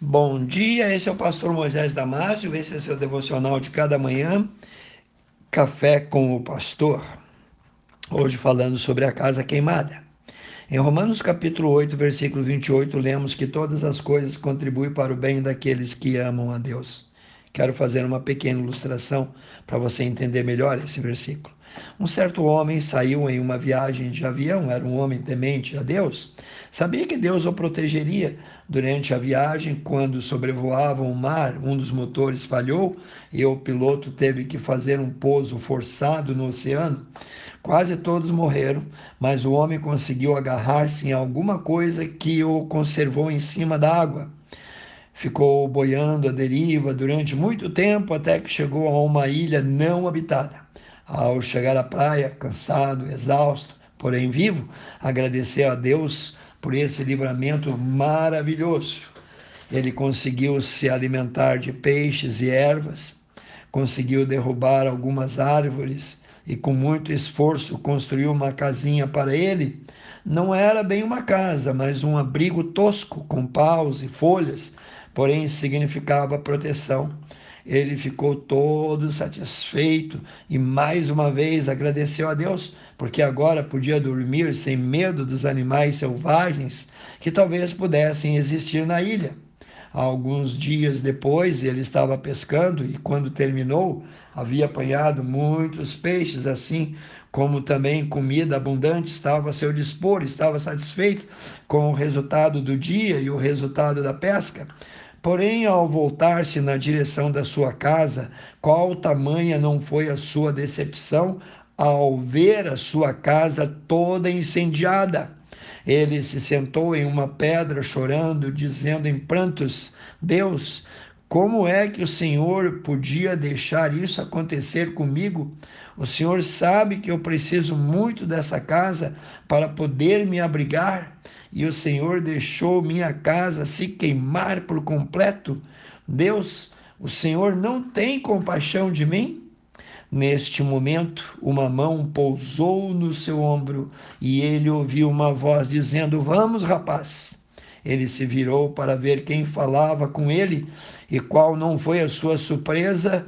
Bom dia, esse é o pastor Moisés Damásio, esse é seu devocional de cada manhã, Café com o Pastor. Hoje falando sobre a casa queimada. Em Romanos capítulo 8, versículo 28, lemos que todas as coisas contribuem para o bem daqueles que amam a Deus. Quero fazer uma pequena ilustração para você entender melhor esse versículo. Um certo homem saiu em uma viagem de avião, era um homem temente a Deus. Sabia que Deus o protegeria durante a viagem. Quando sobrevoavam o mar, um dos motores falhou e o piloto teve que fazer um pouso forçado no oceano. Quase todos morreram, mas o homem conseguiu agarrar-se em alguma coisa que o conservou em cima da água. Ficou boiando à deriva durante muito tempo até que chegou a uma ilha não habitada. Ao chegar à praia, cansado, exausto, porém vivo, agradeceu a Deus por esse livramento maravilhoso. Ele conseguiu se alimentar de peixes e ervas, conseguiu derrubar algumas árvores e, com muito esforço, construiu uma casinha para ele. Não era bem uma casa, mas um abrigo tosco com paus e folhas porém significava proteção. Ele ficou todo satisfeito e mais uma vez agradeceu a Deus, porque agora podia dormir sem medo dos animais selvagens que talvez pudessem existir na ilha. Alguns dias depois, ele estava pescando e, quando terminou, havia apanhado muitos peixes, assim como também comida abundante estava a seu dispor, estava satisfeito com o resultado do dia e o resultado da pesca. Porém, ao voltar-se na direção da sua casa, qual tamanha não foi a sua decepção ao ver a sua casa toda incendiada? Ele se sentou em uma pedra, chorando, dizendo em prantos: Deus, como é que o Senhor podia deixar isso acontecer comigo? O Senhor sabe que eu preciso muito dessa casa para poder me abrigar e o Senhor deixou minha casa se queimar por completo. Deus, o Senhor não tem compaixão de mim? Neste momento, uma mão pousou no seu ombro e ele ouviu uma voz dizendo: Vamos, rapaz. Ele se virou para ver quem falava com ele e qual não foi a sua surpresa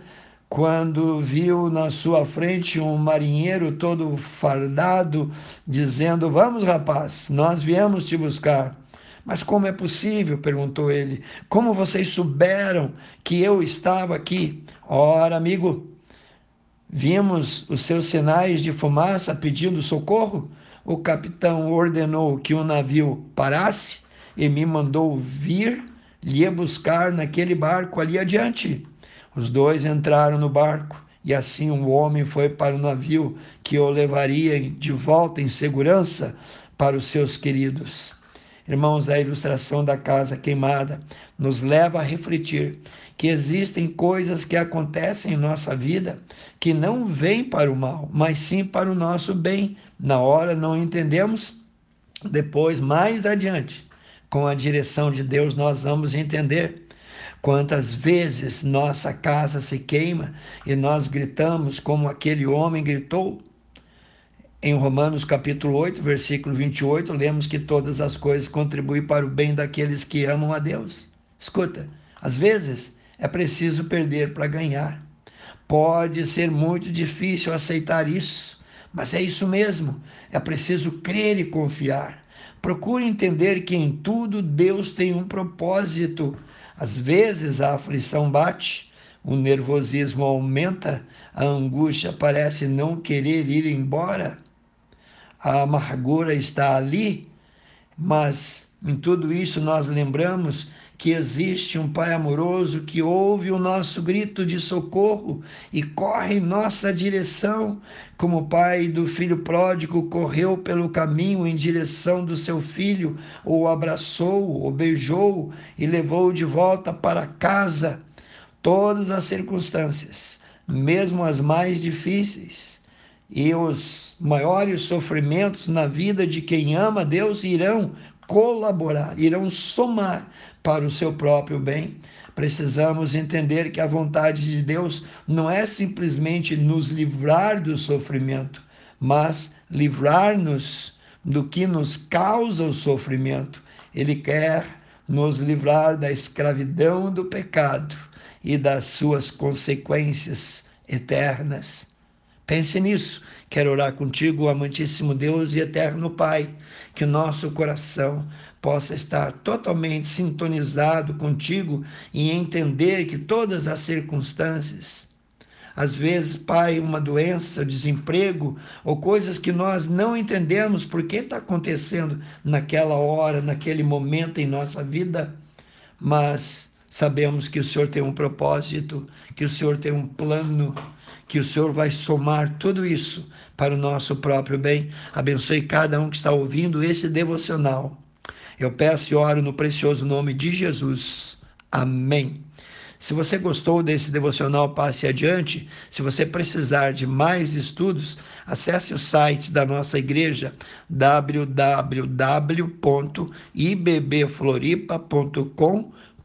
quando viu na sua frente um marinheiro todo fardado, dizendo: Vamos, rapaz, nós viemos te buscar. Mas como é possível? perguntou ele. Como vocês souberam que eu estava aqui? Ora, amigo, vimos os seus sinais de fumaça pedindo socorro. O capitão ordenou que o navio parasse e me mandou vir lhe buscar naquele barco ali adiante. Os dois entraram no barco e assim o homem foi para o navio que o levaria de volta em segurança para os seus queridos. Irmãos, a ilustração da casa queimada nos leva a refletir que existem coisas que acontecem em nossa vida que não vêm para o mal, mas sim para o nosso bem. Na hora não entendemos, depois, mais adiante, com a direção de Deus, nós vamos entender. Quantas vezes nossa casa se queima e nós gritamos como aquele homem gritou? Em Romanos capítulo 8, versículo 28, lemos que todas as coisas contribuem para o bem daqueles que amam a Deus. Escuta, às vezes é preciso perder para ganhar. Pode ser muito difícil aceitar isso, mas é isso mesmo. É preciso crer e confiar. Procure entender que em tudo Deus tem um propósito. Às vezes a aflição bate, o nervosismo aumenta, a angústia parece não querer ir embora, a amargura está ali, mas em tudo isso, nós lembramos que existe um Pai amoroso que ouve o nosso grito de socorro e corre em nossa direção, como o pai do filho pródigo correu pelo caminho em direção do seu filho, o abraçou, o beijou e levou de volta para casa. Todas as circunstâncias, mesmo as mais difíceis, e os maiores sofrimentos na vida de quem ama Deus irão colaborar, irão somar para o seu próprio bem. Precisamos entender que a vontade de Deus não é simplesmente nos livrar do sofrimento, mas livrar-nos do que nos causa o sofrimento. Ele quer nos livrar da escravidão do pecado e das suas consequências eternas. Pense nisso. Quero orar contigo, amantíssimo Deus e eterno Pai, que o nosso coração possa estar totalmente sintonizado contigo e entender que todas as circunstâncias, às vezes, Pai, uma doença, desemprego ou coisas que nós não entendemos por que está acontecendo naquela hora, naquele momento em nossa vida, mas sabemos que o Senhor tem um propósito, que o Senhor tem um plano que o Senhor vai somar tudo isso para o nosso próprio bem. Abençoe cada um que está ouvindo esse devocional. Eu peço e oro no precioso nome de Jesus. Amém. Se você gostou desse devocional, passe adiante. Se você precisar de mais estudos, acesse o site da nossa igreja www.ibbfloripa.com.br.